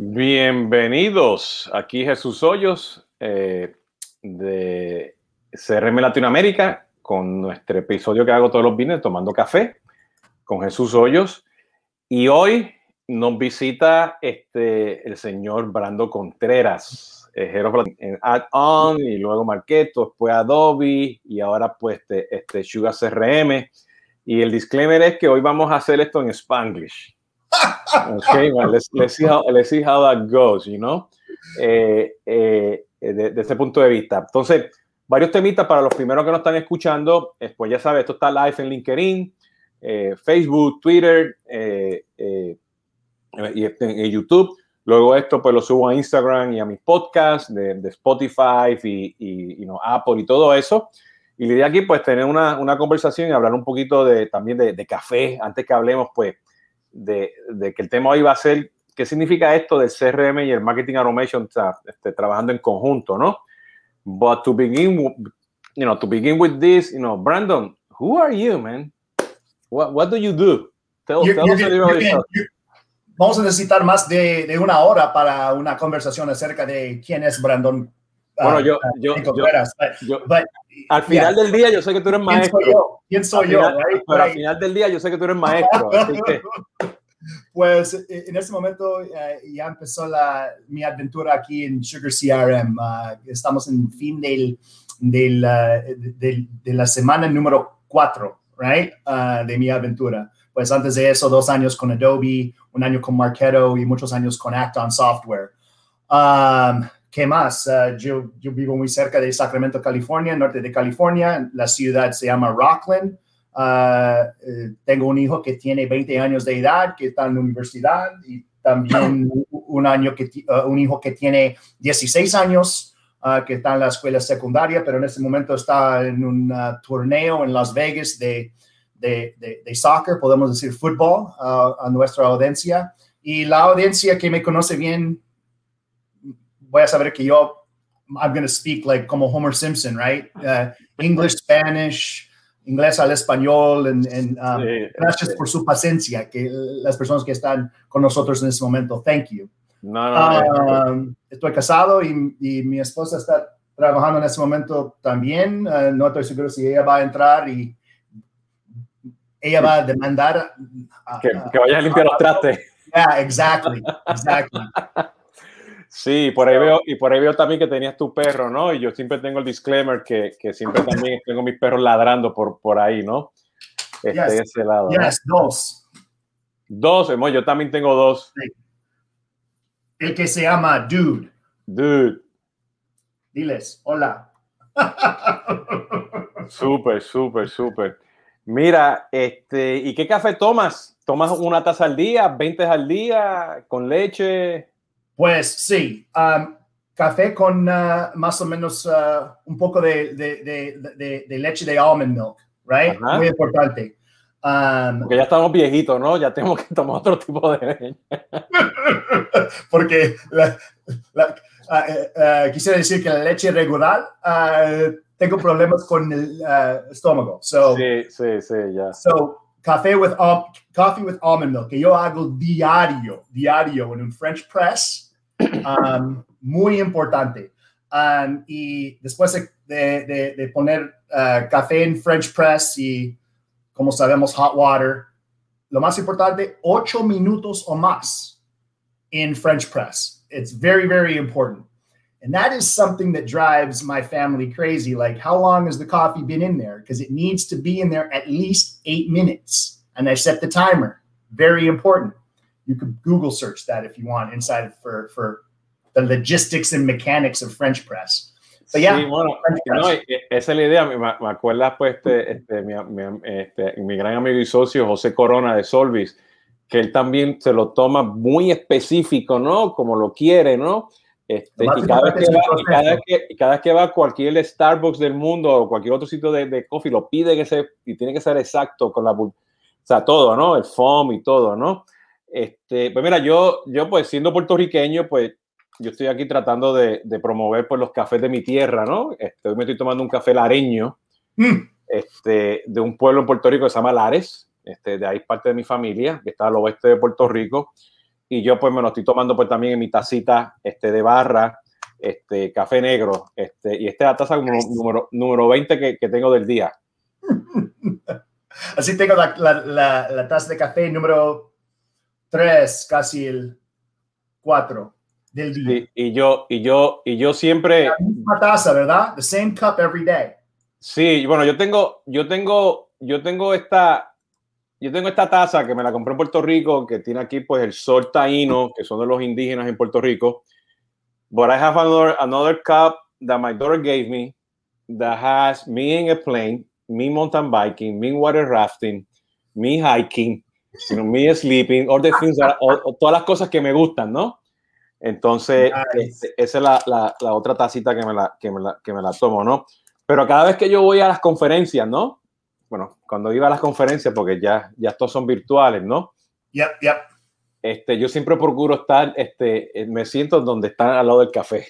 Bienvenidos, aquí Jesús Hoyos eh, de CRM Latinoamérica con nuestro episodio que hago todos los viernes tomando café con Jesús Hoyos. Y hoy nos visita este, el señor Brando Contreras, en Add-On y luego Marketo, después Adobe y ahora pues este, este Sugar CRM y el disclaimer es que hoy vamos a hacer esto en Spanglish. Okay, well, let's, let's, see how, let's see how that goes, you know, eh, eh, de, ese punto de vista. Entonces, varios temitas para los primeros que nos están escuchando. Pues ya sabes, esto está live en LinkedIn, eh, Facebook, Twitter eh, eh, y en YouTube. Luego esto pues lo subo a Instagram y a mis podcasts de, de Spotify y, y you know, Apple y todo eso. Y la idea aquí pues tener una, una conversación y hablar un poquito de, también de, de café, antes que hablemos pues de, de, que el tema hoy va a ser qué significa esto del CRM y el marketing automation o sea, este, trabajando en conjunto, ¿no? But to begin, you know, to begin with this, you know, Brandon, who are you, man? What, what do you do? Tell, you're, tell you're, us a little. Vamos a necesitar más de, de, una hora para una conversación acerca de quién es Brandon. Bueno, uh, yo, yo, yo, yo but, al final yeah. del día yo sé que tú eres maestro. ¿Quién soy yo? ¿Quién soy al yo? Final, right? Pero al final del día yo sé que tú eres maestro. así que... Pues en este momento uh, ya empezó la, mi aventura aquí en Sugar CRM. Uh, estamos en fin del, del, uh, de, de, la semana número 4 right? de mi aventura. Pues antes de eso, dos años con Adobe, un año con Marketo y muchos años con Acton Software. Um, ¿Qué más? Uh, yo, yo, vivo muy cerca de Sacramento, California, norte de California. La ciudad se llama Rockland. Uh, eh, tengo un hijo que tiene 20 años de edad, que está en la universidad, y también un, año que, uh, un hijo que tiene 16 años, que está en la escuela secundaria, pero en este momento está en un torneo en Las Vegas de, de, de, de soccer, podemos decir fútbol, a nuestra audiencia. Y la audiencia que me conoce bien voy a saber que yo, I'm going to speak like como Homer Simpson, right? Uh, English, Spanish, inglés al español, and, and um, sí, gracias sí. por su paciencia, que las personas que están con nosotros en este momento, thank you. No, no, no. Um, estoy casado y, y, mi esposa está trabajando en este momento también. Uh, no estoy seguro si ella va a entrar y ella va a demandar. A, que, que vaya a limpiar los trastes. Yeah, exactly, exactly. Sí, por ahí veo, y por ahí veo también que tenías tu perro, ¿no? Y yo siempre tengo el disclaimer que, que siempre también tengo mis perros ladrando por, por ahí, ¿no? Este, yes. ese lado. Yes, ¿no? dos. Dos, yo también tengo dos. Sí. El que se llama Dude. Dude. Diles, hola. Súper, súper, súper. Mira, este, ¿y qué café tomas? ¿Tomas una taza al día, 20 al día, con leche? Pues sí, um, café con uh, más o menos uh, un poco de, de, de, de, leche de almond milk, right? Ajá. Muy importante. Um, Porque ya estamos viejitos, ¿no? Ya tenemos que tomar otro tipo de leche. Porque la, la, uh, quisiera decir que la leche regular tengo problemas con el estómago. So, sí, sí, sí, ya. So, café with, coffee with almond milk, que yo hago diario, diario en un French press. Um, muy importante. Um, y después de, de, de poner uh, café en French press y, como sabemos, hot water, lo más importante, ocho minutos o más in French press. It's very, very important. And that is something that drives my family crazy. Like, how long has the coffee been in there? Because it needs to be in there at least eight minutes. And I set the timer. Very important. You could Google search that if you want inside for, for the logistics and mechanics of French press. But yeah, sí, bueno, no, esa es la idea. Me, me acuerdas, pues, este, este, mi, mi, este, mi gran amigo y socio José Corona de Solvis, que él también se lo toma muy específico, ¿no? Como lo quiere, ¿no? Este, y, cada vez que va, y, cada vez que, cada vez que va a cualquier Starbucks del mundo o cualquier otro sitio de, de coffee, lo pide que se, y tiene que ser exacto con la, o sea, todo, ¿no? El foam y todo, ¿no? Este, pues mira, yo, yo pues siendo puertorriqueño, pues yo estoy aquí tratando de, de, promover pues, los cafés de mi tierra, ¿no? Este, hoy me estoy tomando un café lareño mm. este, de un pueblo en Puerto Rico que se llama Lares. Este, de ahí parte de mi familia, que está al oeste de Puerto Rico. y yo pues me lo estoy tomando pues también en mi tacita este, de barra, este, café negro, este, y esta es la taza número, número 20 que, que tengo del día. Así tengo la, la, la, taza de café número 3, casi el 4 del día. y yo, y yo, y yo siempre. La misma taza, ¿verdad? The same cup every day. Sí, bueno, yo tengo, yo tengo, yo tengo esta, yo tengo esta taza que me la compré en Puerto Rico, que tiene aquí pues el sol taíno, que son de los indígenas en Puerto Rico. But I have another, another cup that my daughter gave me that has me in a plane, me mountain biking, me water rafting, me hiking, know, me sleeping, all the things that, todas las cosas que me gustan, ¿no? Entonces, este, esa es la, la, la, otra tacita que me la, que, me la, que me la tomo, ¿no? Pero cada vez que yo voy a las conferencias, ¿no? Bueno, cuando iba a las conferencias, porque ya, ya estos son virtuales, ¿no? Yep, yep. Este, yo siempre procuro estar, este, eh, me siento donde están al lado del café.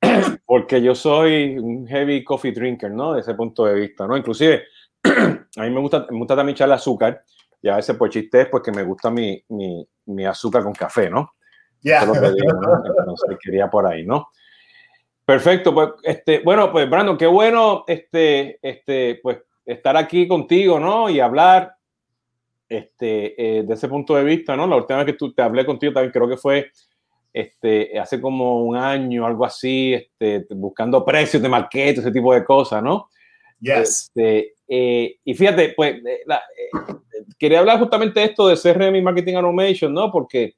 porque yo soy un heavy coffee drinker, ¿no? De ese punto de vista, ¿no? Inclusive, a mí me gusta, me gusta también echarle azúcar, y a veces pues chiste es porque me gusta mi, mi, mi azúcar con café, ¿no? Ya. Yeah. Entonces quería por ahí, ¿no? Perfecto, pues, este, bueno, pues, Brandon, qué bueno, este, este, pues, estar aquí contigo, ¿no? Y hablar, este, eh, de ese punto de vista, ¿no? La última vez que tú, te hablé contigo también creo que fue, este, hace como un año, algo así, este, buscando precios de market, ese tipo de cosas, ¿no? Yes. Este, eh, y fíjate, pues, eh, la, eh, quería hablar justamente de esto de CRM y Marketing Automation, ¿no? Porque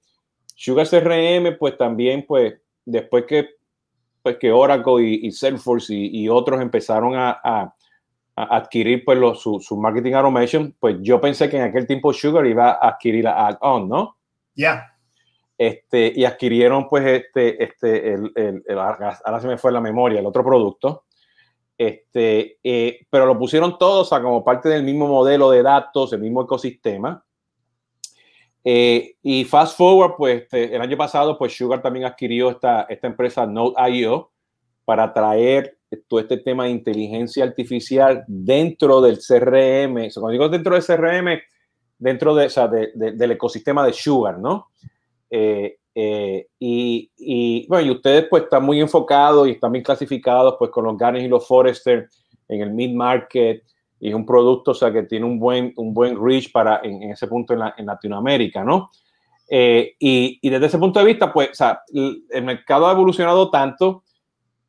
Sugar CRM, pues, también, pues, después que pues que Oracle y, y Salesforce y, y, otros empezaron a, a, a adquirir pues los, su, su, marketing automation, pues yo pensé que en aquel tiempo Sugar iba a adquirir la add-on, ¿no? Ya. Yeah. Este, y adquirieron pues este, este, el, el, el, ahora se me fue la memoria, el otro producto, este, eh, pero lo pusieron todos a como parte del mismo modelo de datos, el mismo ecosistema. Eh, y fast forward, pues este, el año pasado, pues Sugar también adquirió esta, esta empresa Node.io para traer todo este tema de inteligencia artificial dentro del CRM. Cuando digo dentro del CRM, dentro de, o sea, de, del ecosistema de Sugar, ¿no? Eh, eh, y, y, bueno, y ustedes pues están muy enfocados y están bien clasificados pues con los Garnes y los Forrester en el mid-market, y es un producto, o sea, que tiene un buen, un buen reach para en, en ese punto en, la, en, Latinoamérica, ¿no? Eh, y, y, desde ese punto de vista, pues, o sea, el, mercado ha evolucionado tanto,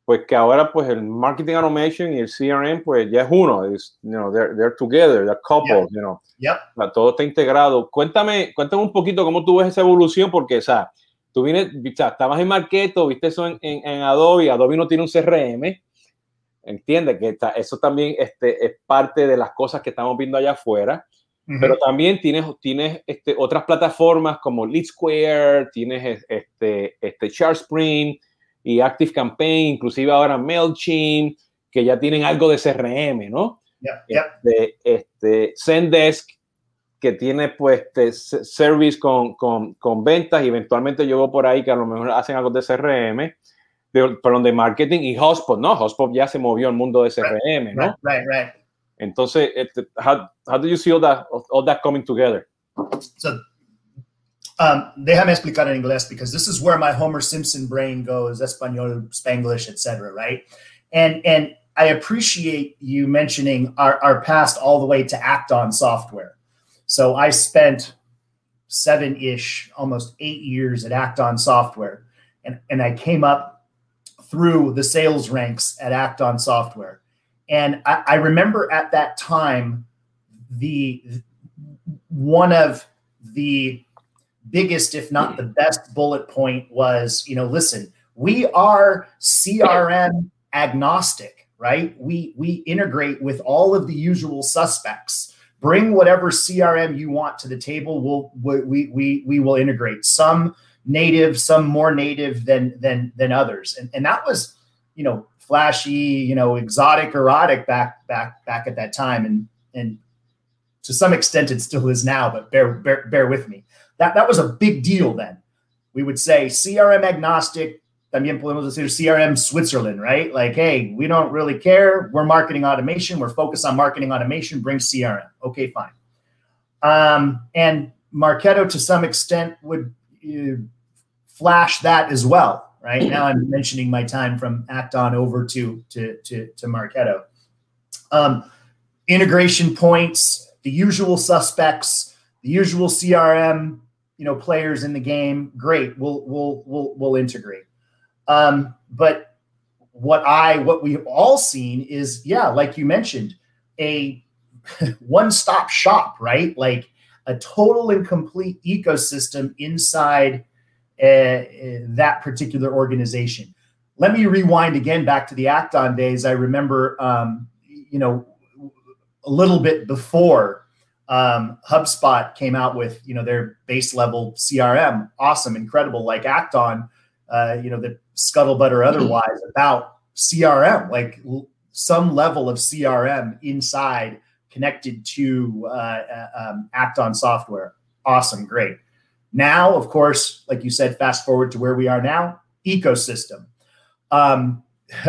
pues que ahora, pues, el marketing automation y el CRM, pues, ya es uno, es, you know, they're, they're together, they're coupled, yeah. you know, yep. o sea, todo está integrado. Cuéntame, cuéntame un poquito cómo tú ves esa evolución, porque, o sea, tú vienes, o sea, estabas en Marketo, viste eso en, en, en Adobe, Adobe no tiene un CRM, entiende que está, eso también este, es parte de las cosas que estamos viendo allá afuera, uh -huh. pero también tienes, tienes este, otras plataformas como Lead Square, tienes este, este ShareSpring y Active Campaign, inclusive ahora MailChimp, que ya tienen algo de CRM, ¿no? Yeah, yeah. Este, este, Zendesk, que tiene pues este, service con, con, con ventas y eventualmente yo veo por ahí que a lo mejor hacen algo de CRM de, perdón, de marketing y Hotspot, ¿no? Hotspot ya se movió al mundo de CRM, ¿no? Right, right. Entonces, how, how do you see all that, all that coming together? So, um, déjame explicar en inglés because this is where my Homer Simpson brain goes, Espanol, Spanglish, etc. Right? And and I appreciate you mentioning our, our past all the way to Acton software. So I spent seven-ish, almost eight years at Acton software, and and I came up through the sales ranks at Acton Software. And I, I, remember at that time, the one of the biggest, if not the best bullet point was, you know, listen, we are CRM agnostic, right? We we integrate with all of the usual suspects. Bring whatever CRM you want to the table. We'll we we we will integrate some native, some more native than than than others. And and that was, you know, flashy, you know, exotic, erotic back back back at that time. And and to some extent it still is now, but bear bear, bear with me. That that was a big deal then. We would say CRM agnostic, también podemos decir CRM Switzerland, right? Like, hey, we don't really care. We're marketing automation. We're focused on marketing automation. Bring CRM. Okay, fine. Um, and Marketo, to some extent, would uh, flash that as well. Right now, I'm mentioning my time from Acton over to to to, to Marketo. Um, integration points, the usual suspects, the usual CRM, you know, players in the game. Great, we'll we'll we'll we'll integrate. Um, but what I what we've all seen is, yeah, like you mentioned, a one-stop shop, right? Like a total and complete ecosystem inside uh, that particular organization. Let me rewind again back to the Acton days. I remember, um, you know, a little bit before um, HubSpot came out with you know their base level CRM, awesome, incredible, like Acton, uh, you know the scuttlebutt or otherwise about CRM, like l- some level of CRM inside connected to uh, uh, um, Acton software. Awesome, great. Now, of course, like you said, fast forward to where we are now, ecosystem. Um,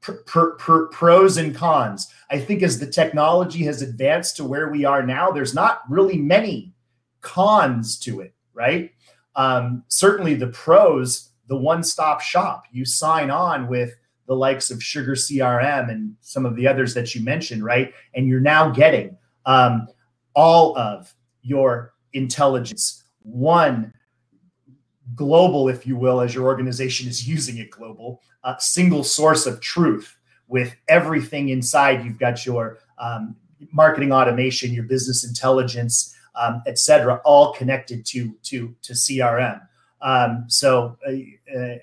pr- pr- pr- pros and cons. I think as the technology has advanced to where we are now, there's not really many cons to it, right? Um, certainly the pros, the one stop shop. You sign on with the likes of Sugar CRM and some of the others that you mentioned, right? And you're now getting um, all of your intelligence, one global, if you will, as your organization is using it global, a single source of truth with everything inside. You've got your um, marketing automation, your business intelligence, um, et cetera, all connected to to to CRM. Um, so uh, uh,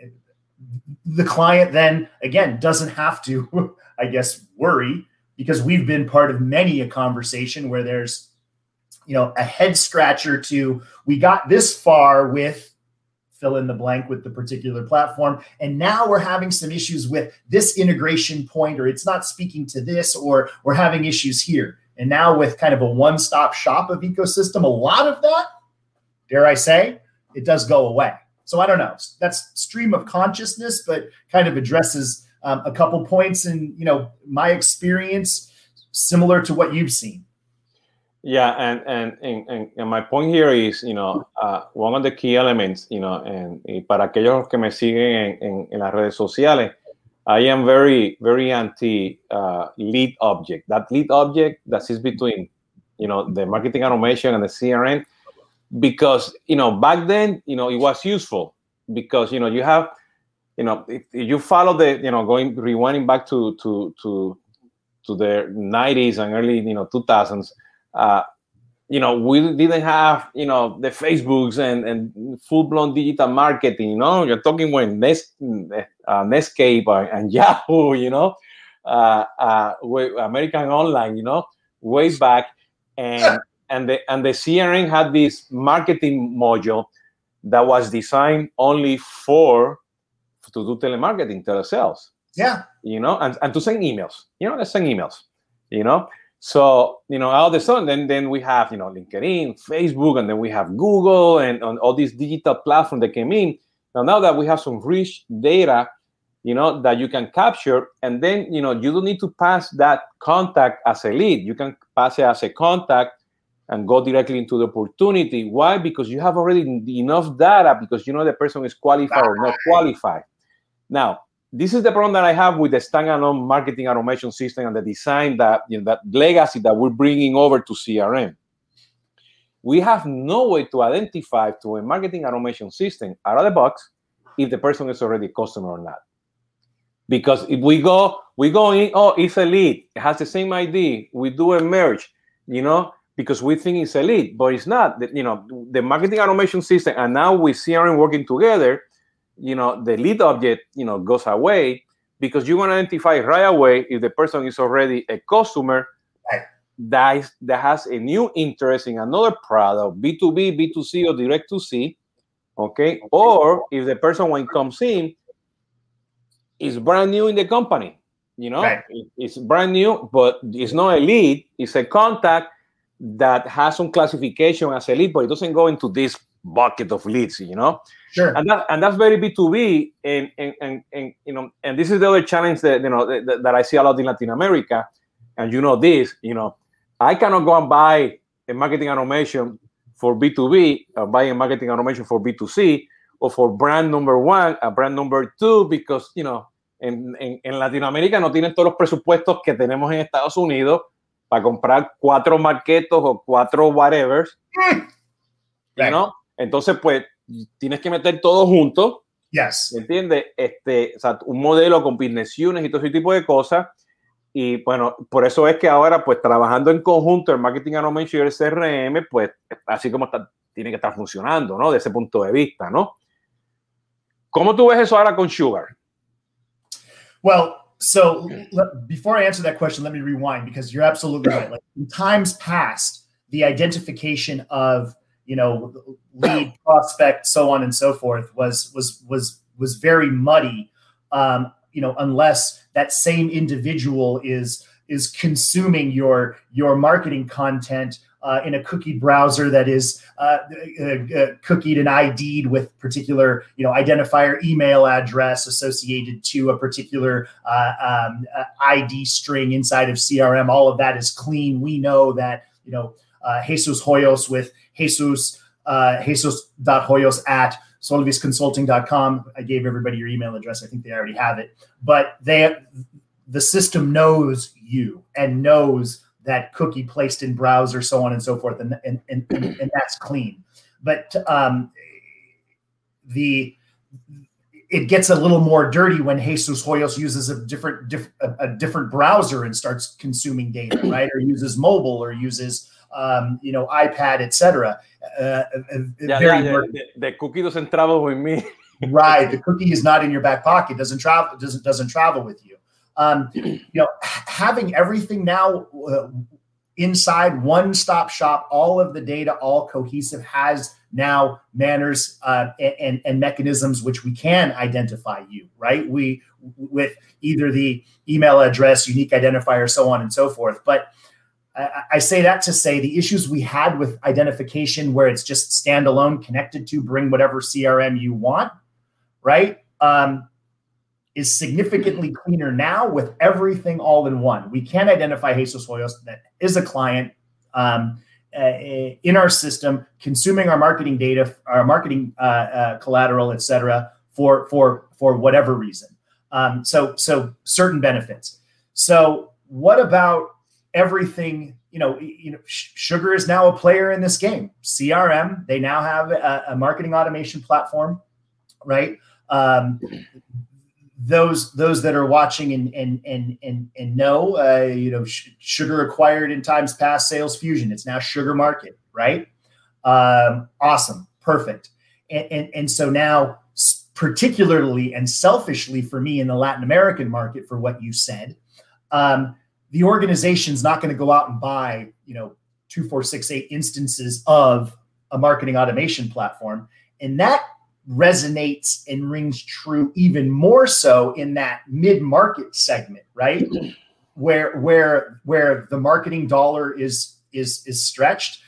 the client then again doesn't have to, I guess, worry because we've been part of many a conversation where there's you know a head scratcher to we got this far with fill in the blank with the particular platform. And now we're having some issues with this integration point, or it's not speaking to this, or we're having issues here. And now with kind of a one-stop shop of ecosystem, a lot of that, dare I say, it does go away. So I don't know. That's stream of consciousness, but kind of addresses um, a couple points in you know my experience, similar to what you've seen. Yeah, and, and, and, and, my point here is, you know, uh, one of the key elements, you know, and, para aquellos que me siguen en, en, en las redes sociales, I am very, very anti uh, lead object. That lead object that sits between, you know, the marketing automation and the CRM, because you know back then, you know, it was useful because you know you have, you know, if, if you follow the, you know, going rewinding back to to to to the 90s and early, you know, 2000s uh, you know, we didn't have, you know, the Facebooks and, and full-blown digital marketing, you know, you're talking when Nest, uh, Netscape and Yahoo, you know, uh, uh, American Online, you know, way back. And, and, the, and the CRM had this marketing module that was designed only for, to do telemarketing, telesales. Yeah. You know, and, and to send emails, you know, let's send emails, you know. So, you know, all of a sudden, then, then we have, you know, LinkedIn, Facebook, and then we have Google and, and all these digital platforms that came in. Now, now that we have some rich data, you know, that you can capture, and then, you know, you don't need to pass that contact as a lead. You can pass it as a contact and go directly into the opportunity. Why? Because you have already enough data because you know the person is qualified or not qualified. Now, this is the problem that I have with the standalone marketing automation system and the design that you know, that legacy that we're bringing over to CRM. We have no way to identify to a marketing automation system out of the box if the person is already a customer or not. Because if we go, we go in, oh, it's a lead, it has the same ID, we do a merge, you know, because we think it's a lead, but it's not. You know, the marketing automation system and now with CRM working together, you know the lead object you know goes away because you want to identify right away if the person is already a customer right. that, is, that has a new interest in another product b2b b2c or direct to c okay or if the person when comes in is brand new in the company you know right. it's brand new but it's not a lead it's a contact that has some classification as a lead but it doesn't go into this bucket of leads you know Sure. And that and that's very B two B, and and and and you know, and this is the other challenge that you know that, that I see a lot in Latin America, and you know this, you know, I cannot go and buy a marketing automation for B2B, uh, buying marketing automation for B2C, or for brand number one, a brand number two, because, you know, en, en, en Latinoamérica no tienen todos los presupuestos que tenemos en Estados Unidos para comprar cuatro marquetos o cuatro whatever. Right. ¿no? Entonces, pues, tienes que meter todo junto, Yes. ¿entiendes? Este, o sea, un modelo con business units y todo ese tipo de cosas. Y bueno, por eso es que ahora, pues, trabajando en conjunto el marketing automation y el CRM, pues, así como está, tiene que estar funcionando, ¿no? De ese punto de vista, ¿no? ¿Cómo tú ves eso ahora con Sugar? Well, so let, before I answer that question, let me rewind because you're absolutely right. Like in times past, the identification of you know lead prospect, so on and so forth, was was was was very muddy. Um, you know, unless that same individual is is consuming your your marketing content uh, in a cookie browser that is uh, uh, uh, cookied and ID'd with particular, you know, identifier email address associated to a particular uh, um, ID string inside of CRM. All of that is clean. We know that, you know, Jesus Hoyos with Jesus, uh, Jesus.hoyos at solvisconsulting.com. I gave everybody your email address. I think they already have it, but they, the system knows you and knows that cookie placed in browser, so on and so forth, and and and, and that's clean. But um, the it gets a little more dirty when Jesus Hoyos uses a different diff, a, a, different browser and starts consuming data, right? Or uses mobile or uses um, you know iPad, etc. Uh, yeah, yeah, yeah. The, the cookie doesn't travel with me. right, the cookie is not in your back pocket. Doesn't travel. Doesn't doesn't travel with you. Um, you know, having everything now uh, inside one stop shop, all of the data, all cohesive, has now manners uh, and, and mechanisms which we can identify you, right? We with either the email address, unique identifier, so on and so forth. But I, I say that to say the issues we had with identification, where it's just standalone, connected to, bring whatever CRM you want, right? Um, is significantly cleaner now with everything all in one. We can identify Jesus Hoyos that is a client um, uh, in our system, consuming our marketing data, our marketing uh, uh, collateral, et cetera, for for for whatever reason. Um, so so certain benefits. So what about everything? You know, you know, Sugar is now a player in this game. CRM, they now have a, a marketing automation platform, right? Um, those those that are watching and and and and, and know uh, you know sh- sugar acquired in times past Salesfusion. It's now sugar market right? Um, awesome. Perfect. And, and and so now particularly and selfishly for me in the latin american market for what you said um, the organization's not going to go out and buy you know two four six eight instances of a marketing automation platform. And that resonates and rings true even more so in that mid-market segment right? Where where where the marketing dollar is is is stretched.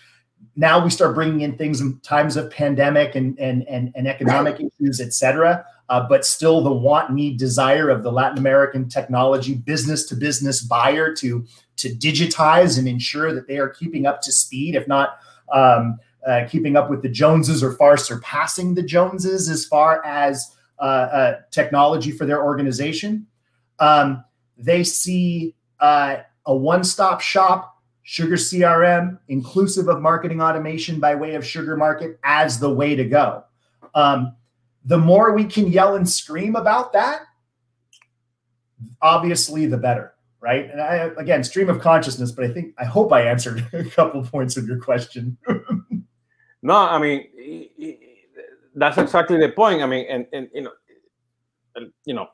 Now we start bringing in things in times of pandemic and and and, and economic issues etc uh, but still the want need desire of the latin american technology business to business buyer to to digitize and ensure that they are keeping up to speed if not um, uh, keeping up with the Joneses or far surpassing the Joneses as far as uh, uh, technology for their organization. Um, they see uh, a one stop shop, Sugar CRM, inclusive of marketing automation by way of Sugar Market, as the way to go. Um, the more we can yell and scream about that, obviously, the better right? And I again, stream of consciousness, but I think I hope I answered a couple points of your question. No, I mean that's exactly the point. I mean, and, and you know, you know,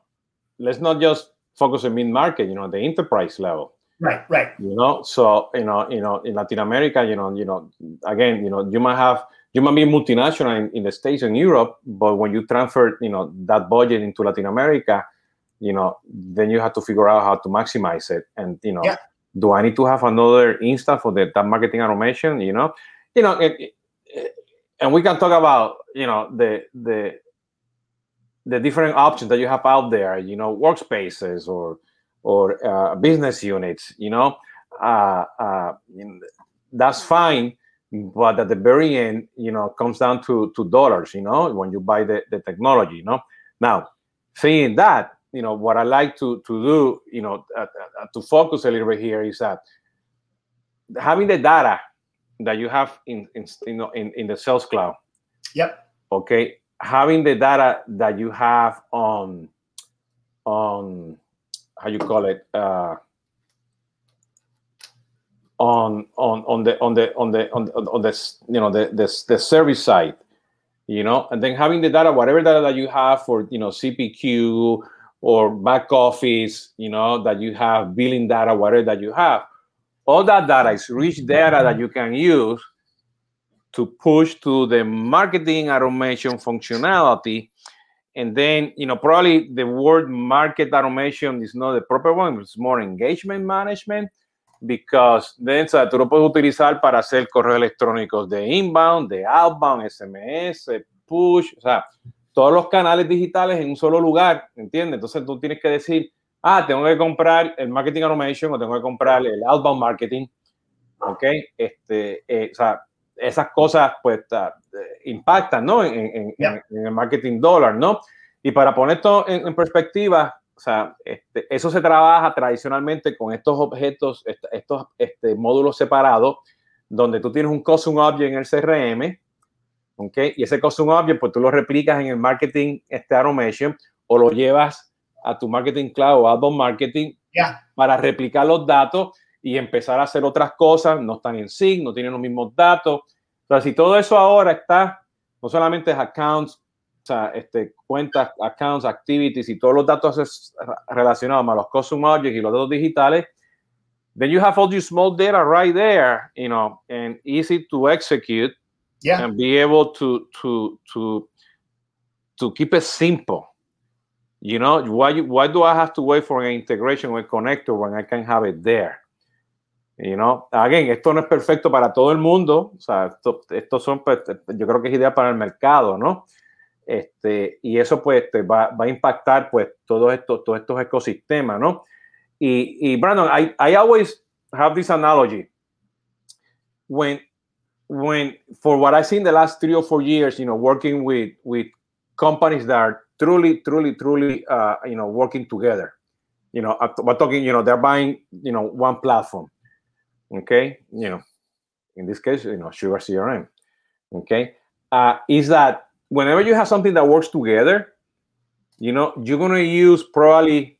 let's not just focus on mid market. You know, the enterprise level. Right, right. You know, so you know, you know, in Latin America, you know, you know, again, you know, you might have you might be multinational in, in the states and Europe, but when you transfer, you know, that budget into Latin America, you know, then you have to figure out how to maximize it. And you know, yeah. do I need to have another instance for the that marketing automation? You know, you know, it, and we can talk about you know the the the different options that you have out there you know workspaces or or uh, business units you know uh, uh, that's fine but at the very end, you know, comes down to to dollars. You know, when you buy the, the technology. You know, now saying that, you know, what I like to to do, you know, uh, uh, to focus a little bit here is that having the data that you have in in you know in, in the sales cloud. Yep. Okay, having the data that you have on on how you call it uh, on on on the on the on the on, on this you know the, the the service side you know and then having the data whatever data that you have for you know cpq or back office you know that you have billing data whatever that you have all that data is rich data that you can use to push to the marketing automation functionality and then you know probably the word market automation is not the proper one it's more engagement management because then o sea, tú lo puedes utilizar para hacer correos electrónicos de inbound, de outbound, SMS, push, o sea, todos los canales digitales en un solo lugar, ¿entiendes? Entonces tú tienes que decir, ah, tengo que comprar el marketing automation o tengo que comprar el outbound marketing, ¿ok? Este, eh, o sea, esas cosas pues impactan, ¿no? En, en, en, en, el marketing dólar, ¿no? Y para poner esto en perspectiva, o sea, este, eso se trabaja tradicionalmente con estos objetos, estos este, módulos separados, donde tú tienes un custom object en el CRM, ¿ok? Y ese custom object, pues tú lo replicas en el marketing este, automation o lo llevas a tu marketing cloud o outbound marketing para replicar los datos y empezar a hacer otras cosas. No están en sync, no tienen los mismos datos. O sea, si todo eso ahora está, no solamente es accounts, o sea, este, cuentas, accounts, activities y todos los datos relacionados a los custom objects y los datos digitales, then you have all your small data right there, you know, and easy to execute yeah. and be able to to to to keep it simple. You know, why why do I have to wait for an integration with connector when I can have it there? You know, again, esto no es perfecto para todo el mundo, o sea, esto, son, pues, yo creo que es ideal para el mercado, ¿no? Este, y eso pues te va, va, a impactar pues todos estos, todos estos ecosistemas, ¿no? Y, y Brandon, I, I always have this analogy. When, when, for what I've seen the last three or four years, you know, working with, with companies that are truly, truly, truly, uh, you know, working together. You know, we're talking, you know, they're buying, you know, one platform. Okay. You know, in this case, you know, Sugar CRM. Okay. Uh, is that whenever you have something that works together, you know, you're going to use probably,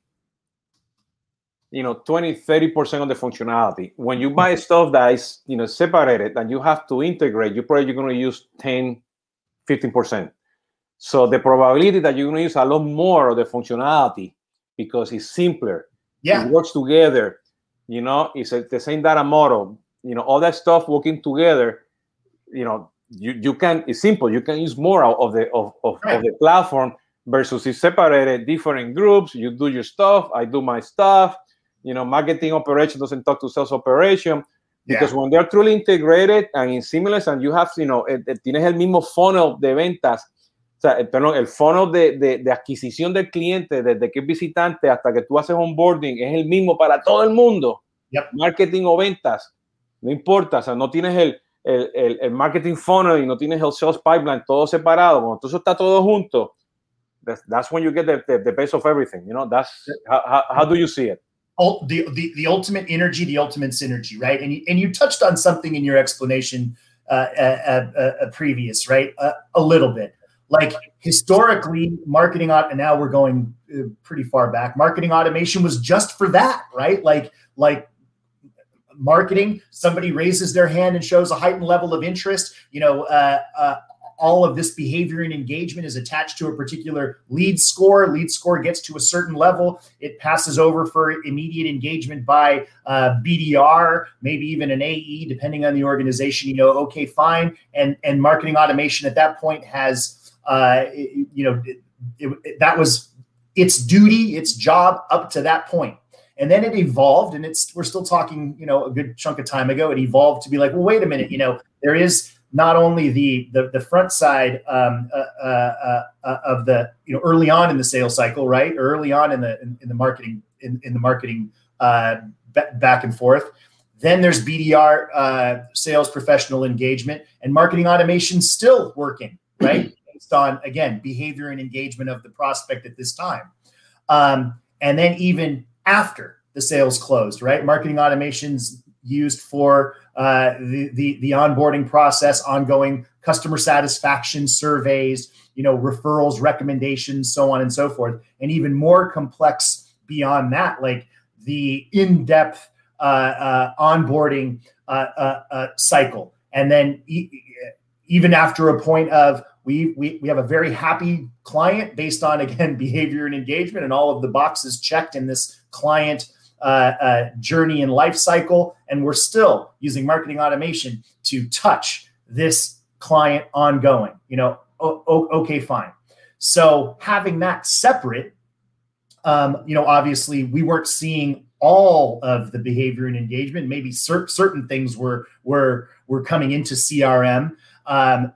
you know, 20, 30% of the functionality. When you buy stuff that is, you know, separated and you have to integrate, you probably you're going to use 10, 15%. So the probability that you're going to use a lot more of the functionality because it's simpler. Yeah. It works together. You know, it's a, the same data model. You know, all that stuff working together, you know, you, you can it's simple you can use more of the of, of, right. of, the platform versus it's separated different groups you do your stuff i do my stuff you know marketing operation doesn't talk to sales operation because yeah. when they're truly integrated and in seamless and you have you know eh, eh, tienes el mismo funnel de ventas sea, el, perdón, el funnel de, de, de, adquisición del cliente desde que es visitante hasta que tú haces onboarding es el mismo para todo el mundo yep. marketing o ventas no importa o sea no tienes el el, el, el, marketing funnel y no tienes el sales pipeline todo separado, cuando todo eso está todo junto, that's, that's when you get the, the, the, base of everything. You know, that's how, how, do you see it? The, the, the ultimate energy, the ultimate synergy, right? And you, and you touched on something in your explanation uh, uh, uh, uh previous, right? a little bit. Like historically, marketing, and now we're going uh, pretty far back. Marketing automation was just for that, right? Like, like marketing, somebody raises their hand and shows a heightened level of interest, you know, uh, uh, all of this behavior and engagement is attached to a particular lead score. Lead score gets to a certain level. It passes over for immediate engagement by uh, BDR, maybe even an AE, depending on the organization. You know, okay, fine. And and marketing automation at that point has, uh, you know, it, it, that was its duty, its job up to that point. And then it evolved, and it's we're still talking, you know, a good chunk of time ago. It evolved to be like, well, wait a minute, you know, there is not only the the, the front side um, uh, uh, uh, of the you know early on in the sales cycle, right? Early on in the in, in the marketing in, in the marketing uh, back and forth. Then there's BDR, uh, sales professional engagement, and marketing automation still working, right? Based on, again, behavior and engagement of the prospect at this time. Um, and then even after the sales closed, right? Marketing automations used for uh, the, the, the onboarding process, ongoing customer satisfaction surveys, you know, referrals, recommendations, so on and so forth, and even more complex beyond that, like the in-depth uh, uh, onboarding uh, uh, uh cycle, and then e- even after a point of we, we we have a very happy client based on again behavior and engagement and all of the boxes checked in this client uh, uh, journey and life cycle, and we're still using marketing automation to touch this client ongoing. You know, o- okay, fine. So having that separate, um, you know, obviously we weren't seeing all of the behavior and engagement. Maybe cer- certain things were were were coming into CRM. Um,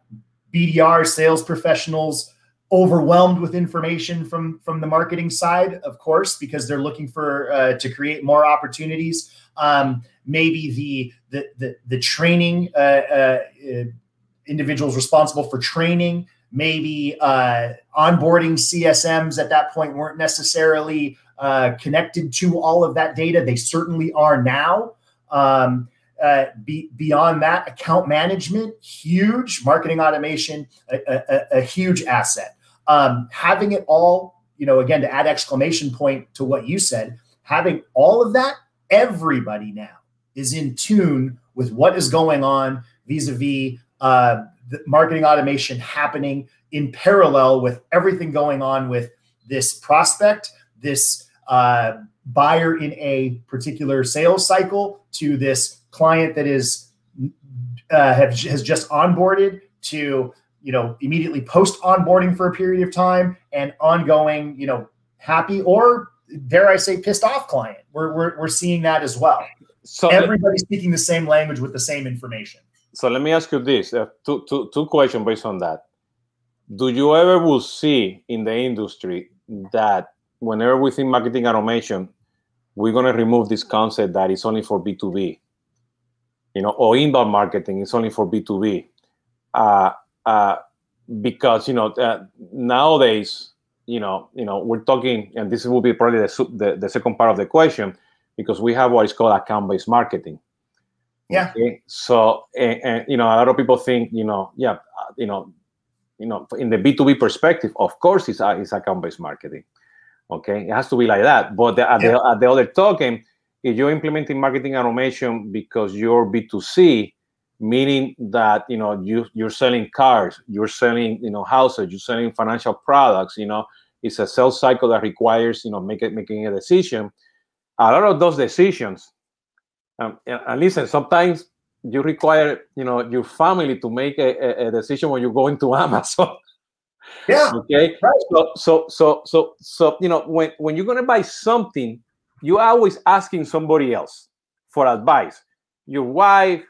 BDR sales professionals overwhelmed with information from from the marketing side of course because they're looking for uh, to create more opportunities. Um, maybe the the the, the training uh, uh, individuals responsible for training maybe uh, onboarding csms at that point weren't necessarily uh, connected to all of that data. They certainly are now. Um, uh, be, beyond that, account management, huge marketing automation, a, a, a huge asset. Um, having it all, you know, again, to add exclamation point to what you said, having all of that, everybody now is in tune with what is going on vis-a-vis uh, the marketing automation happening in parallel with everything going on with this prospect, this uh, buyer in a particular sales cycle, to this client that is uh, have, has just onboarded, to you know, immediately post onboarding for a period of time and ongoing, you know, happy or dare I say pissed off client. We're, we're, we're seeing that as well. So everybody's speaking the same language with the same information. So let me ask you this: uh, two, two, two questions based on that. Do you ever will see in the industry that whenever we think marketing automation, we're going to remove this concept that it's only for B2B, you know, or inbound marketing is only for B2B. Uh, uh, because you know uh, nowadays you know you know we're talking and this will be probably the, the, the second part of the question because we have what is called account-based marketing yeah okay? so and, and, you know a lot of people think you know yeah uh, you know you know in the b2b perspective of course it's, uh, it's account-based marketing okay it has to be like that but the, at, yeah. the, at the other token if you're implementing marketing automation because you're b2c meaning that you know you you're selling cars you're selling you know houses you're selling financial products you know it's a sales cycle that requires you know make it, making a decision. A lot of those decisions um, and listen sometimes you require you know your family to make a, a decision when you go into amazon. Yeah. Okay? Right. so so so so so you know when when you're going to buy something you're always asking somebody else for advice. Your wife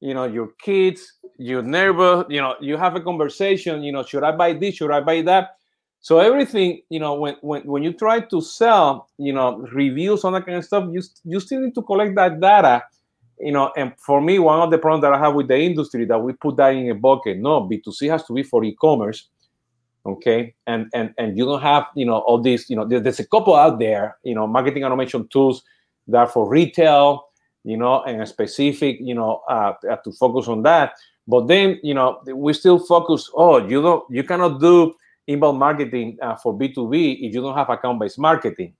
you know your kids your neighbor you know you have a conversation you know should i buy this should i buy that? So everything you know when when, when you try to sell you know reviews on that kind of stuff you, you still need to collect that data you know and for me one of the problems that i have with the industry that we put that in a bucket no b2c has to be for e-commerce okay and and and you don't have you know all these you know there's a couple out there you know marketing automation tools that are for retail you know, and specific, you know, uh, uh, to focus on that. But then, you know, we still focus. Oh, you don't, you cannot do inbound marketing uh, for B two B if you don't have account based marketing.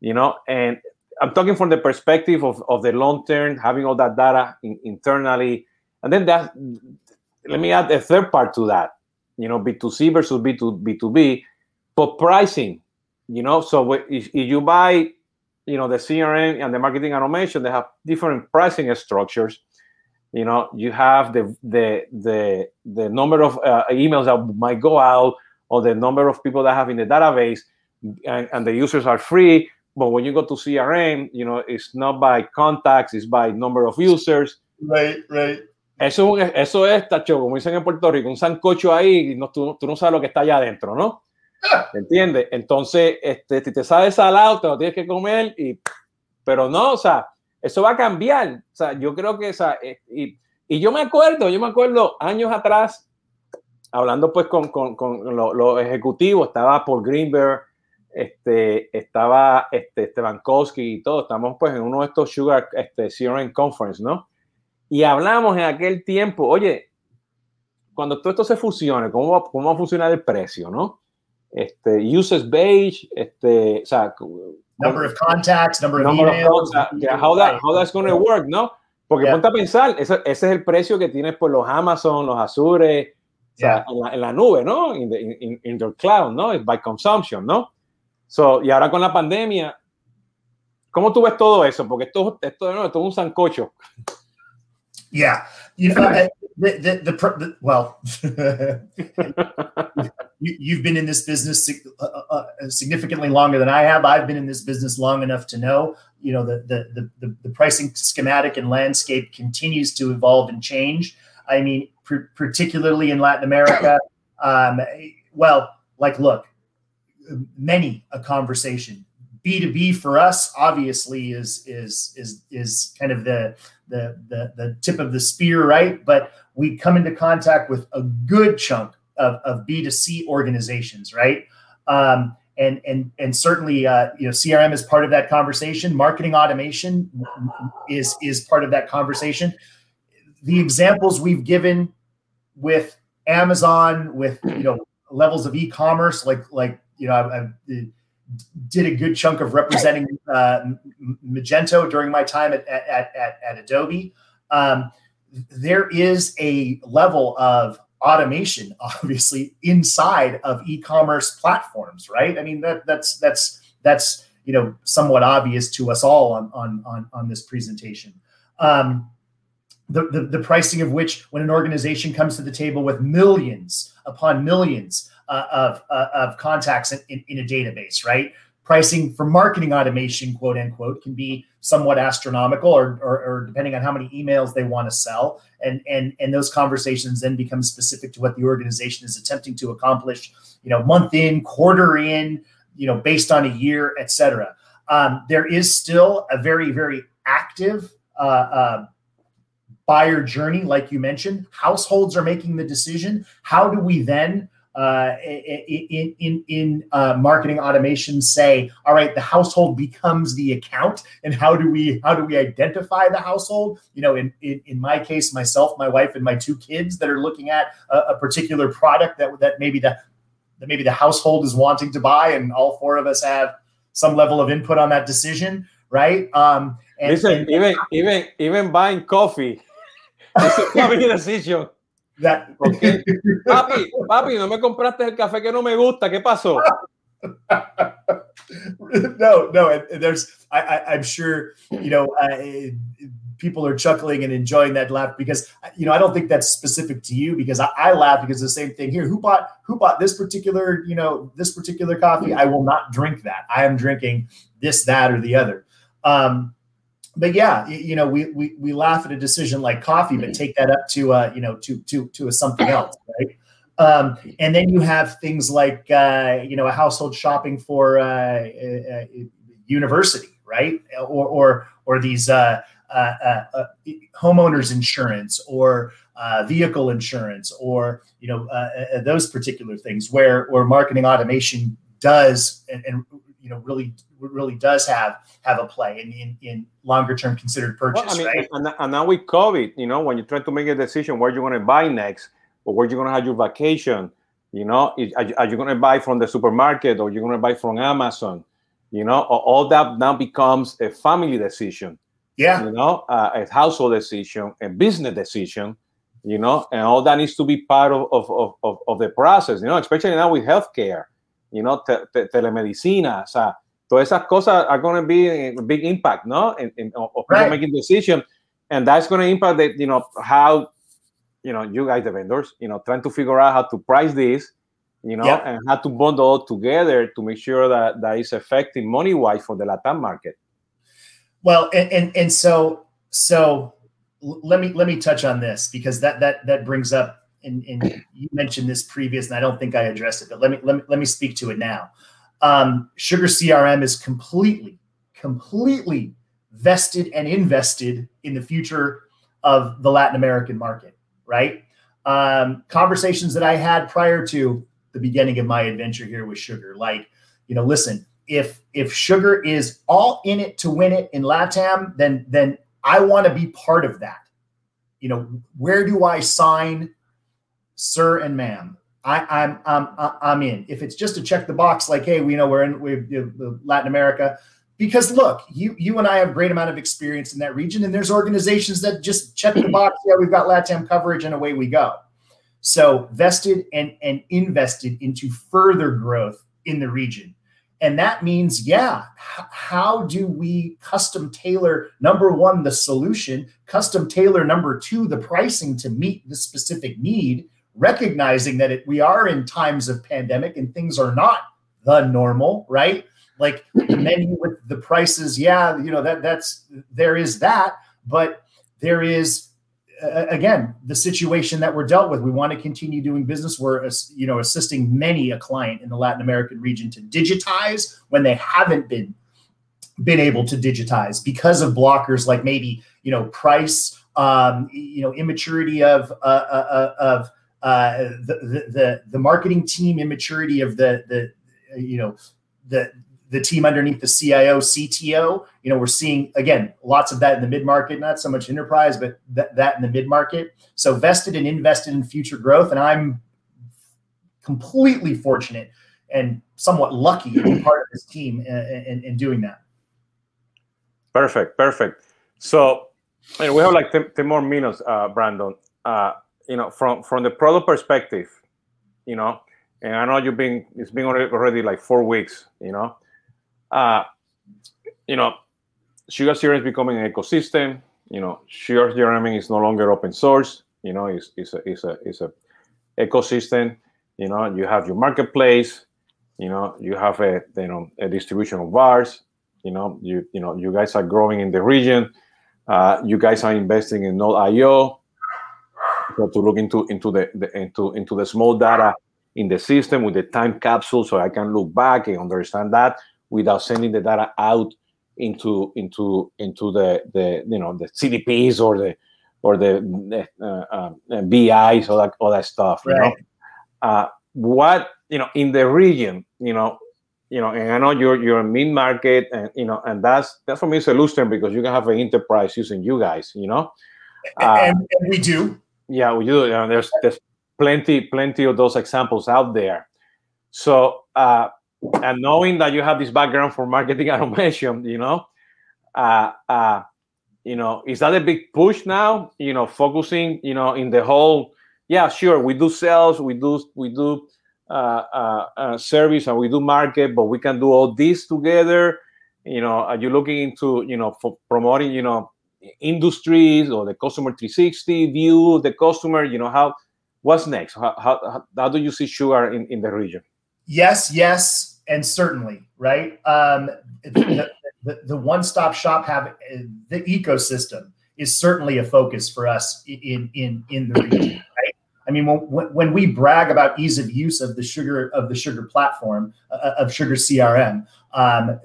You know, and I'm talking from the perspective of, of the long term, having all that data in, internally, and then that. Let me add a third part to that. You know, B two C versus B two B two B, but pricing. You know, so if, if you buy you know the crm and the marketing automation they have different pricing structures. You know you have the the the, the number of uh, emails that might go out or the number of people that have in the database and, and, the users are free. But when you go to crm you know it's not by contacts it's by number of users. Right right eso, eso es, tacho, como dicen en Puerto Rico, un sancocho ahí, y no, tú, tú no sabes lo que está allá adentro, ¿no? ¿Me entiendes? Entonces, este, si te sabes salado, te lo tienes que comer, y, pero no, o sea, eso va a cambiar. O sea, yo creo que esa, eh, y, y yo me acuerdo, yo me acuerdo años atrás, hablando pues con, con, con los ejecutivos, estaba Paul Greenberg, este, estaba este, Stevankowski y todo, estamos pues en uno de estos Sugar este, CRM Conference, ¿no? Y hablamos en aquel tiempo, oye, cuando todo esto se fusione, ¿cómo va, cómo va a funcionar el precio, no? Este, uses beige, este, o sea, number of contacts, number of number emails, of contacts, how, that, how that's going to work, ¿no? Porque yeah. ponte a pensar, ese, ese, es el precio que tienes por los Amazon, los Azure, o sea, en, la, en, la, nube, ¿no? In the, in, in the cloud, ¿no? It's by consumption, ¿no? So, y ahora con la pandemia, ¿cómo tú ú todo eso? Porque esto, esto, no, esto es un sancocho. Yeah, you know, the, the, the, the well, you, have been in this business uh, uh, significantly longer than I have. I've been in this business long enough to know, you know, the, the, the, the pricing schematic and landscape continues to evolve and change. I mean, pr- particularly in Latin America. Um, well, like, look, many a conversation. B2B for us obviously is is is is kind of the the the, the tip of the spear, right? But we come into contact with a good chunk of, of B2C organizations, right? Um, and and and certainly uh, you know CRM is part of that conversation. Marketing automation is is part of that conversation. The examples we've given with Amazon, with you know levels of e-commerce like like you know, I, I, did a good chunk of representing uh, Magento during my time at, at, at, at Adobe. Um, there is a level of automation, obviously, inside of e-commerce platforms, right? I mean, that that's that's that's you know somewhat obvious to us all on on on, on this presentation. Um, the, the, the pricing of which, when an organization comes to the table with millions upon millions uh, of, uh, of contacts in, in, in, a database, right? Pricing for marketing automation, quote unquote, can be somewhat astronomical, or, or, or depending on how many emails they want to sell, and and and those conversations then become specific to what the organization is attempting to accomplish, you know, month in, quarter in, you know, based on a year, et cetera. Um, there is still a very very active uh, uh, buyer journey, like you mentioned. Households are making the decision. How do we then uh, in in in uh, marketing automation say, all right, the household becomes the account, and how do we how do we identify the household? You know, in in, in my case, myself, my wife, and my two kids that are looking at a, a particular product that that maybe the that maybe the household is wanting to buy, and all four of us have some level of input on that decision, right? Um, and, Listen, and, even even even buying coffee, it's a coffee decision. That... Okay. Papi, papi, no me compraste el café que no me gusta. ¿Qué pasó? no, no. And there's, I, I'm sure, you know, uh, people are chuckling and enjoying that laugh because, you know, I don't think that's specific to you because I, I laugh because the same thing here. Who bought, who bought this particular, you know, this particular coffee? I will not drink that. I am drinking this, that, or the other. Um, but yeah, you know, we, we we laugh at a decision like coffee, but take that up to uh, you know to to to a something else, right? Um, and then you have things like uh, you know a household shopping for uh, a, a university, right? Or or or these uh, uh, uh, uh homeowners insurance or vehicle insurance or you know those particular things where where marketing automation does and, and you know really really does have have a play in in, in longer term considered purchase well, I mean, right? and, and, now with covid you know when you're trying to make a decision where you're going to buy next or where you're going to have your vacation you know are, are you going to buy from the supermarket or you're going to buy from amazon you know all that now becomes a family decision. Yeah. You know uh, a household decision a business decision you know and all that needs to be part of, of, of, of the process you know especially now with healthcare you know, te te telemedicina, o sea, todas esas cosas are going to be a big impact, no? In, in, of right. making decisions, and that's going to impact the, you know, how, you know, you guys, the vendors, you know, trying to figure out how to price this, you know, yep. and how to bundle all together to make sure that that is effective money wise for the Latin market. Well, and, and and so so let me let me touch on this because that that that brings up and, and you mentioned this previous, and I don't think I addressed it, but let me let me let me speak to it now. Um, Sugar CRM is completely, completely vested and invested in the future of the Latin American market, right? Um, conversations that I had prior to the beginning of my adventure here with sugar, like, you know, listen, if if sugar is all in it to win it in LATAM, then then I want to be part of that. You know, where do I sign, sir and ma'am? I, I'm I'm I'm in. If it's just to check the box, like, hey, we know we're in we Latin America, because look, you you and I have a great amount of experience in that region, and there's organizations that just check the box. Yeah, we've got LATAM coverage, and away we go. So vested and and invested into further growth in the region. And that means, yeah, h- how do we custom tailor number one, the solution, custom tailor number two, the pricing to meet the specific need, recognizing that it, we are in times of pandemic and things are not the normal, right? Like the menu with the prices, yeah, you know, that that's there is that, but there is again the situation that we're dealt with we want to continue doing business we're you know assisting many a client in the latin american region to digitize when they haven't been been able to digitize because of blockers like maybe you know price um, you know immaturity of uh, uh, uh of uh, the, the the marketing team immaturity of the the you know the the team underneath the CIO, CTO. You know, we're seeing again lots of that in the mid market, not so much enterprise, but th- that in the mid market. So vested and invested in future growth, and I'm completely fortunate and somewhat lucky to be part of this team in, in doing that. Perfect, perfect. So, and we have like 10, 10 more minutes, uh, Brandon. Uh, you know, from from the product perspective, you know, and I know you've been it's been already, like four weeks, you know uh, you know, Sugar CRM is becoming an ecosystem. You know, Sugar CRM is no longer open source. You know, it's, it's a it's a it's a ecosystem. You know, you have your marketplace. You know, you have a you know a distribution of bars. You know, you you know you guys are growing in the region. Uh, you guys are investing in Node.io so to look into into the, the into into the small data in the system with the time capsule, so I can look back and understand that without sending the data out into into into the the you know the CDPs or the or the uh, uh, BIs all that all that stuff. Right. You know, uh, what you know in the region, you know, you know, and I know you're you're a mid market, and you know, and that's that's for me it's a illustrator because you can have an enterprise using you guys, you know, and, and we do. Yeah, do. You know, there's there's plenty plenty of those examples out there. So uh, and knowing that you have this background for marketing automation, you know, uh, uh, you know, is that a big push now? You know, focusing, you know, in the whole. Yeah, sure, we do sales, we do we do uh, uh, uh service, and we do market, but we can do all this together. You know, are you looking into you know for promoting you know industries or the customer 360 view, the customer? You know, how what's next? How how, how do you see sugar in in the region? yes, yes, and certainly, right? Um, the, the, the one-stop shop have the ecosystem is certainly a focus for us in in in the region, right? I mean, when, when we brag about ease of use of the sugar of the sugar platform uh, of sugar CRM, um,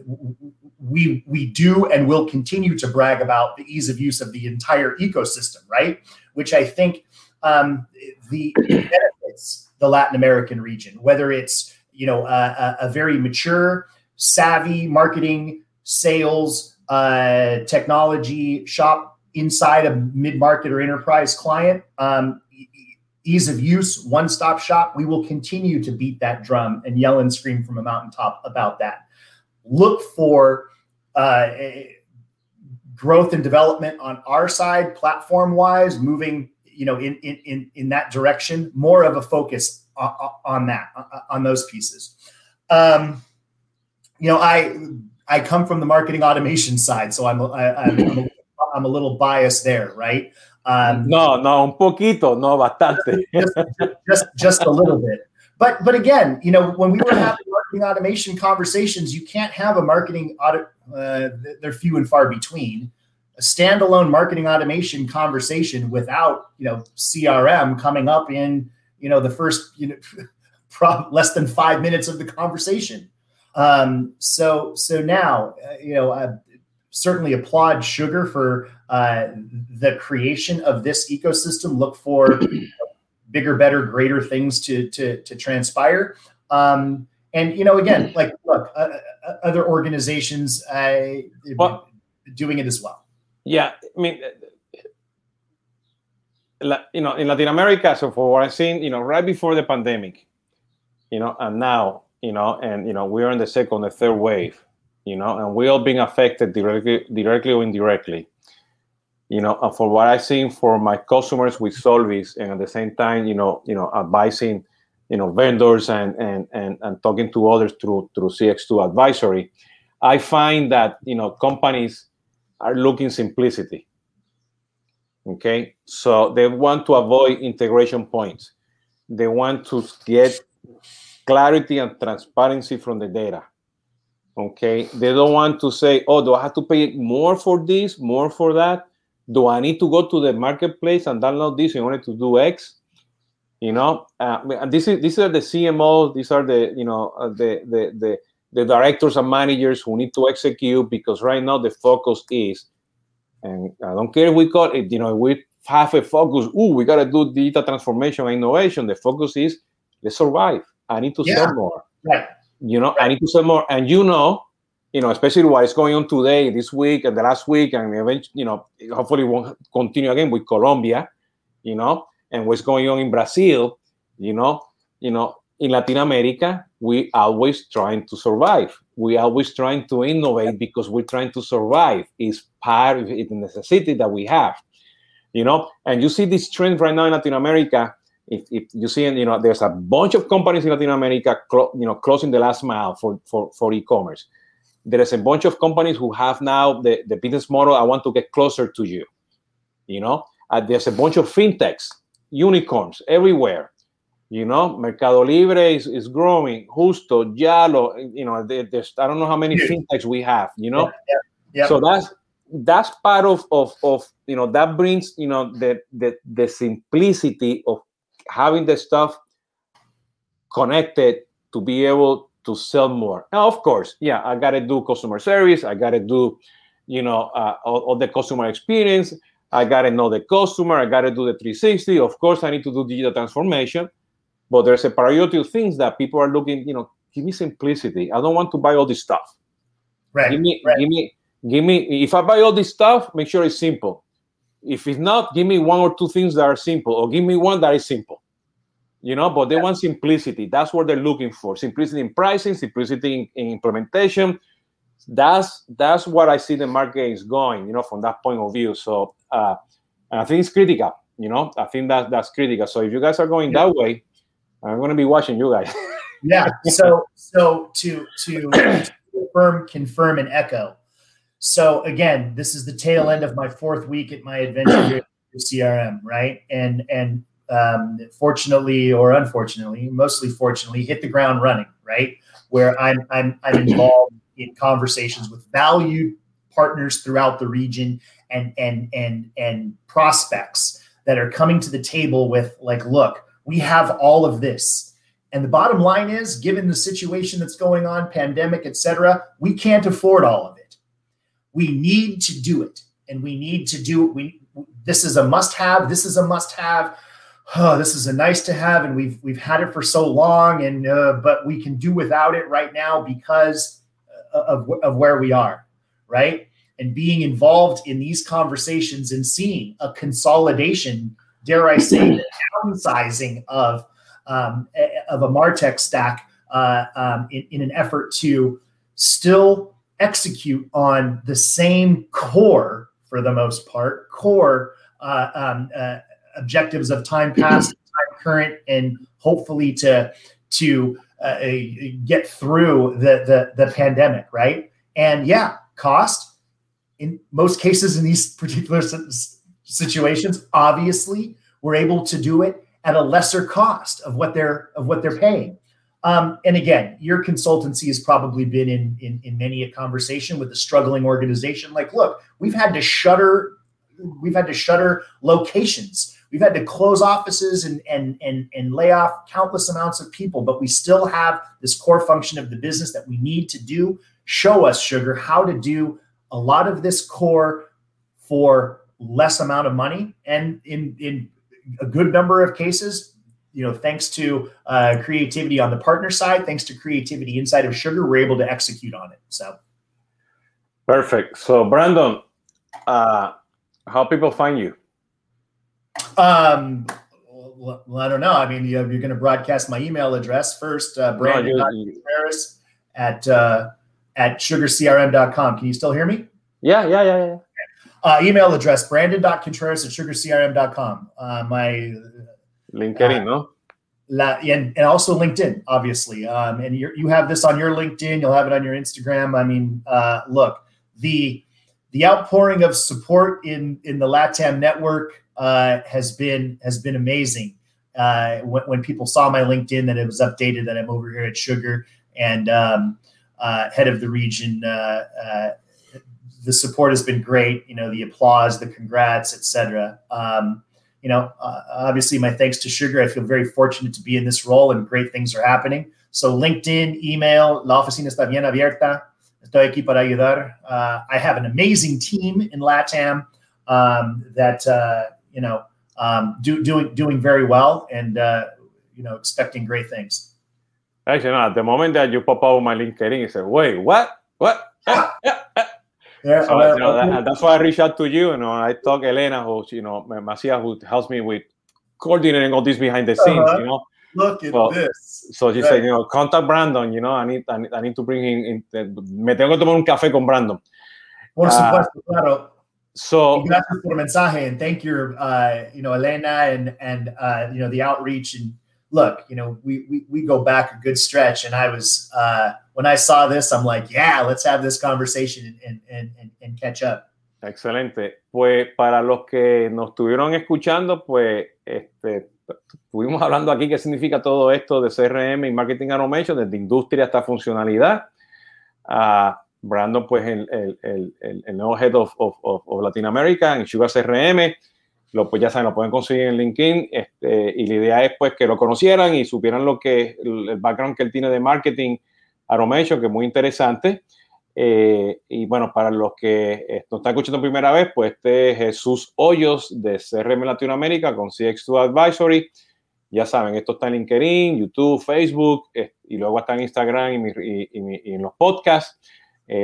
we we do and will continue to brag about the ease of use of the entire ecosystem, right? Which I think um, the benefits the Latin American region, whether it's you know a, a very mature, savvy marketing, sales, uh, technology shop inside a mid market or enterprise client. Um, ease of use, one stop shop. We will continue to beat that drum and yell and scream from a mountaintop about that. Look for uh, growth and development on our side, platform wise, moving you know in in in in that direction. More of a focus on that on those pieces. Um, you know, I I come from the marketing automation side, so I'm I, I'm, I'm, a, I'm a little biased there, right? Um, no, no, un poquito, no, bastante. just, just, just a little bit. But but again, you know, when we were having marketing automation conversations, you can't have a marketing audit. Uh, they're few and far between. A standalone marketing automation conversation without you know CRM coming up in you know the first you know less than five minutes of the conversation um, so so now uh, you know uh, certainly applaud Sugar for uh, the creation of this ecosystem. Look for bigger, better, greater things to to, to transpire. Um, and you know, again, like look, uh, uh other organizations uh, well, doing it as well. Yeah, I mean, you know, in Latin America, so for what I've seen, you know, right before the pandemic, you know, and now, you know, and you know, we're in the second, the third wave, you know, and we all being affected directly, directly or indirectly. You know, and for what I've seen for my customers with Solvis, and at the same time, you know, you know, advising, you know, vendors and and and, and talking to others through through CX2 advisory, I find that you know companies are looking simplicity Okay, so they want to avoid integration points. They want to get clarity and transparency from the data. Okay, they don't want to say, oh, do I have to pay more for this, more for that? Do I need to go to the marketplace and download this in order to do X? You know, uh, this is these are the CMOs, these are the you know uh, the, the the the directors and managers who need to execute because right now the focus is and I don't care if we call it, you know, we have a focus, oh, we got to do digital transformation and innovation. The focus is let's survive. I need to yeah. sell more. Right. You know, right. I need to sell more. And you know, you know, especially what is going on today, this week and the last week, and eventually, you know, hopefully won't continue again with Colombia, you know, and what's going on in Brazil, you know, you know, in Latin America, we always trying to survive. We always trying to innovate because we're trying to survive. It's part of the necessity that we have, you know. And you see this trend right now in Latin America. If, if you see, you know, there's a bunch of companies in Latin America, you know, closing the last mile for for, for e-commerce. There is a bunch of companies who have now the, the business model. I want to get closer to you. You know, uh, there's a bunch of fintechs, unicorns everywhere you know, Mercado Libre is, is growing. Justo, Yalo, you know, there's I don't know how many yeah. fintechs we have. You know, yeah, yeah, so that's that's part of, of of you know that brings you know the the the simplicity of having the stuff connected to be able to sell more. Now, of course, yeah, I got to do customer service. I got to do, you know, uh, all, all, the customer experience. I got to know the customer. I got to do the 360. Of course, I need to do digital transformation. But there's a priority of things that people are looking, you know, give me simplicity. I don't want to buy all this stuff. Right. Give me, right. give me, give me, if I buy all this stuff, make sure it's simple. If it's not, give me one or two things that are simple, or give me one that is simple. You know, but they yeah. want simplicity. That's what they're looking for. Simplicity in pricing, simplicity in, in implementation. That's that's what I see the market is going, you know, from that point of view. So uh, I think it's critical, you know. I think that that's critical. So if you guys are going yeah. that way, I'm going to be watching you guys. yeah. So so to to confirm confirm and echo. So again, this is the tail end of my fourth week at my adventure here at CRM, right? And and um, fortunately or unfortunately, mostly fortunately, hit the ground running, right? Where I'm I'm I'm involved in conversations with valued partners throughout the region and and and and prospects that are coming to the table with like, look, we have all of this. And the bottom line is, given the situation that's going on, pandemic, et cetera, we can't afford all of it. We need to do it. And we need to do it. We this is a must-have. This is a must-have. Oh, this is a nice to have, and we've we've had it for so long, and uh, but we can do without it right now because of, of where we are, right? And being involved in these conversations and seeing a consolidation dare I say, downsizing of um, of a Martech stack uh, um, in, in, an effort to still execute on the same core, for the most part, core uh, um, uh, objectives of time past, time current, and hopefully to to uh, get through the, the the pandemic, right? And yeah, cost in most cases in these particular situations, obviously, we're able to do it at a lesser cost of what they're of what they're paying. Um, and again, your consultancy has probably been in, in in many a conversation with a struggling organization. Like, look, we've had to shutter, we've had to shutter locations, we've had to close offices and and and and lay off countless amounts of people, but we still have this core function of the business that we need to do. Show us, sugar, how to do a lot of this core for less amount of money, and in in a good number of cases, you know, thanks to uh, creativity on the partner side, thanks to creativity inside of Sugar, we're able to execute on it. So, perfect. So, Brandon, uh, how people find you? Um, well, I don't know. I mean, you, are going to broadcast my email address first, uh, Brandon no, Contreras at uh, at sugarcrm.com. Can you still hear me? Yeah, yeah, yeah, yeah. Uh, email address brandon.contreras at sugarcrm.com. Uh, my LinkedIn, uh, no? La, and, and also LinkedIn, obviously. Um, and you you have this on your LinkedIn, you'll have it on your Instagram. I mean, uh, look, the the outpouring of support in in the LATAM network uh, has been has been amazing. Uh, when, when, people saw my LinkedIn that it was updated that I'm over here at Sugar and um, uh, head of the region, uh, uh, the support has been great. You know, the applause, the congrats, etc. Um, you know, uh, obviously, my thanks to Sugar. I feel very fortunate to be in this role, and great things are happening. So, LinkedIn, email, la oficina está bien abierta. Estoy aquí para ayudar. I have an amazing team in LATAM um, that you know um, do, doing doing very well, and uh, you know, expecting great things. Actually, no, at the moment that you pop out my LinkedIn, you say, "Wait, what? What?" Yeah, so, well, you know, that, that's why I reached out to you. You know, I talk Elena, who you know, Macia, who helps me with coordinating all this behind the scenes. Uh-huh. You know, look at so, this. So she right. said, you know, contact Brandon. You know, I need, I need, I need to bring him. In, me tengo que tomar un café con Brandon. Por uh, supuesto, claro. So gracias por mensaje and thank your, uh, you know, Elena and and uh, you know the outreach and look, you know, we, we, we go back a good stretch. And I was, uh, when I saw this, I'm like, yeah, let's have this conversation and, and, and, and catch up. Excelente. Pues para los que nos estuvieron escuchando, pues este, estuvimos hablando aquí qué significa todo esto de CRM y Marketing Automation, desde industria hasta funcionalidad. Uh, Brandon, pues el, el, el, el, nuevo Head of, of, of Latinoamérica en Sugar CRM lo, pues ya saben, lo pueden conseguir en LinkedIn este, y la idea es pues que lo conocieran y supieran lo que el, background que él tiene de marketing automation, que es muy interesante. Eh, y bueno, para los que nos están escuchando primera vez, pues este es Jesús Hoyos de CRM Latinoamérica con CX2 Advisory. Ya saben, esto está en LinkedIn, YouTube, Facebook eh, y luego está en Instagram y, y en los podcasts.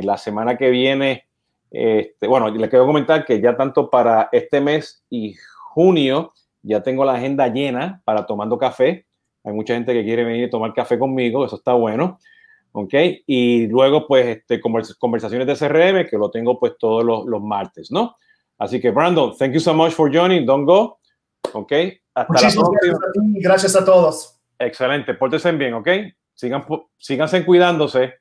La semana que viene este, bueno, les quiero comentar que ya tanto para este mes y junio ya tengo la agenda llena para tomando café. Hay mucha gente que quiere venir a tomar café conmigo, eso está bueno. ¿Ok? Y luego, pues, este, conversaciones de CRM, que lo tengo pues todos los, los, martes, ¿no? Así que, Brandon, thank you so much for joining. Don't go. ¿Ok? Hasta Muchísimas la próxima. Gracias a, gracias a todos. Excelente. Pórtense bien, ¿ok? Sigan, síganse cuidándose.